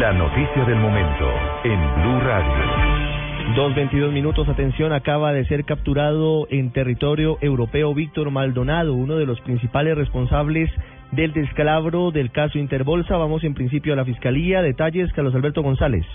La noticia del momento en Blue Radio. 2.22 minutos, atención, acaba de ser capturado en territorio europeo Víctor Maldonado, uno de los principales responsables del descalabro del caso Interbolsa. Vamos en principio a la Fiscalía. Detalles, Carlos Alberto González.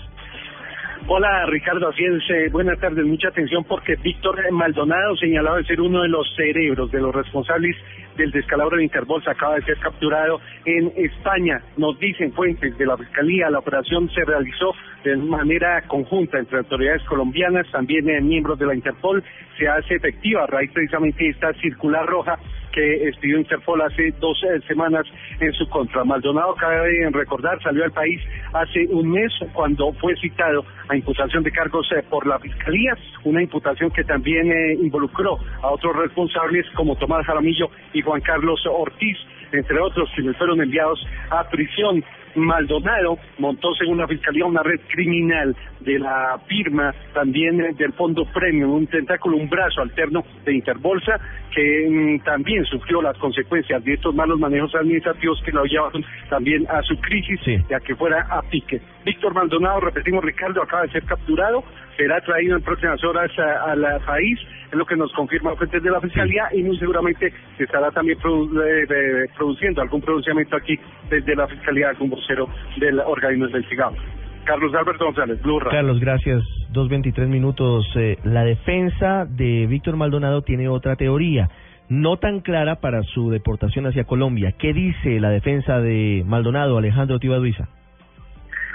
Hola Ricardo, así es, buenas tardes, mucha atención porque Víctor Maldonado, señalado de ser uno de los cerebros, de los responsables del descalabro de Interbolsa, acaba de ser capturado en España. Nos dicen fuentes de la Fiscalía, la operación se realizó de manera conjunta entre autoridades colombianas, también eh, miembros de la Interpol, se hace efectiva a raíz precisamente de esta circular roja que expidió Interpol hace dos eh, semanas en su contra. Maldonado, cabe recordar, salió al país hace un mes cuando fue citado a imputación de cargos eh, por la Fiscalía, una imputación que también eh, involucró a otros responsables como Tomás Jaramillo y Juan Carlos Ortiz, entre otros, quienes fueron enviados a prisión. Maldonado montó, según la Fiscalía, una red criminal de la firma también eh, del Fondo Premium, un tentáculo, un brazo alterno de Interbolsa, que mm, también sufrió las consecuencias de estos malos manejos administrativos que lo llevaron también a su crisis, ya que fuera a pique. Víctor Maldonado, repetimos, Ricardo, acaba de ser capturado, será traído en próximas horas al país, es lo que nos confirma fuentes de la Fiscalía y muy seguramente se estará también eh, produciendo algún pronunciamiento aquí desde la Fiscalía, algún vocero del organismo investigado. Carlos Alberto González, Blue Carlos, gracias. 2.23 minutos. Eh, la defensa de Víctor Maldonado tiene otra teoría, no tan clara para su deportación hacia Colombia. ¿Qué dice la defensa de Maldonado, Alejandro Tibaduiza?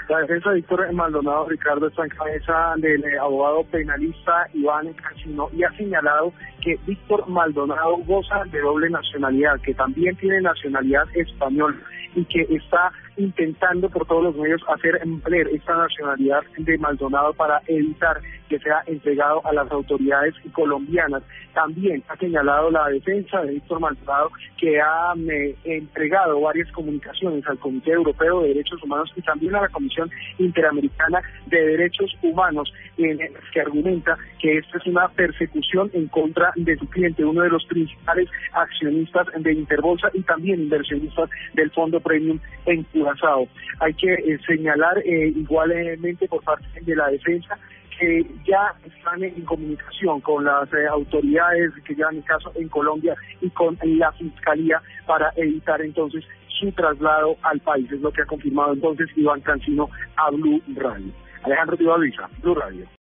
La defensa de Víctor Maldonado Ricardo está en cabeza del eh, abogado penalista Iván Casino y ha señalado que Víctor Maldonado goza de doble nacionalidad, que también tiene nacionalidad española y que está intentando por todos los medios hacer emplear esta nacionalidad de Maldonado para evitar que sea entregado a las autoridades colombianas. También ha señalado la defensa de Víctor Maldonado que ha eh, entregado varias comunicaciones al Comité Europeo de Derechos Humanos y también a la Comisión Interamericana de Derechos Humanos, en que argumenta que esta es una persecución en contra de su cliente, uno de los principales accionistas de Interbolsa y también inversionistas del Fondo Premium en Curazao. Hay que eh, señalar eh, igualmente por parte de la defensa que ya están en comunicación con las eh, autoridades que llevan el caso en Colombia y con la Fiscalía para evitar entonces su traslado al país. Es lo que ha confirmado entonces Iván Cancino a Blue Radio. Alejandro Luisa, Blue Radio.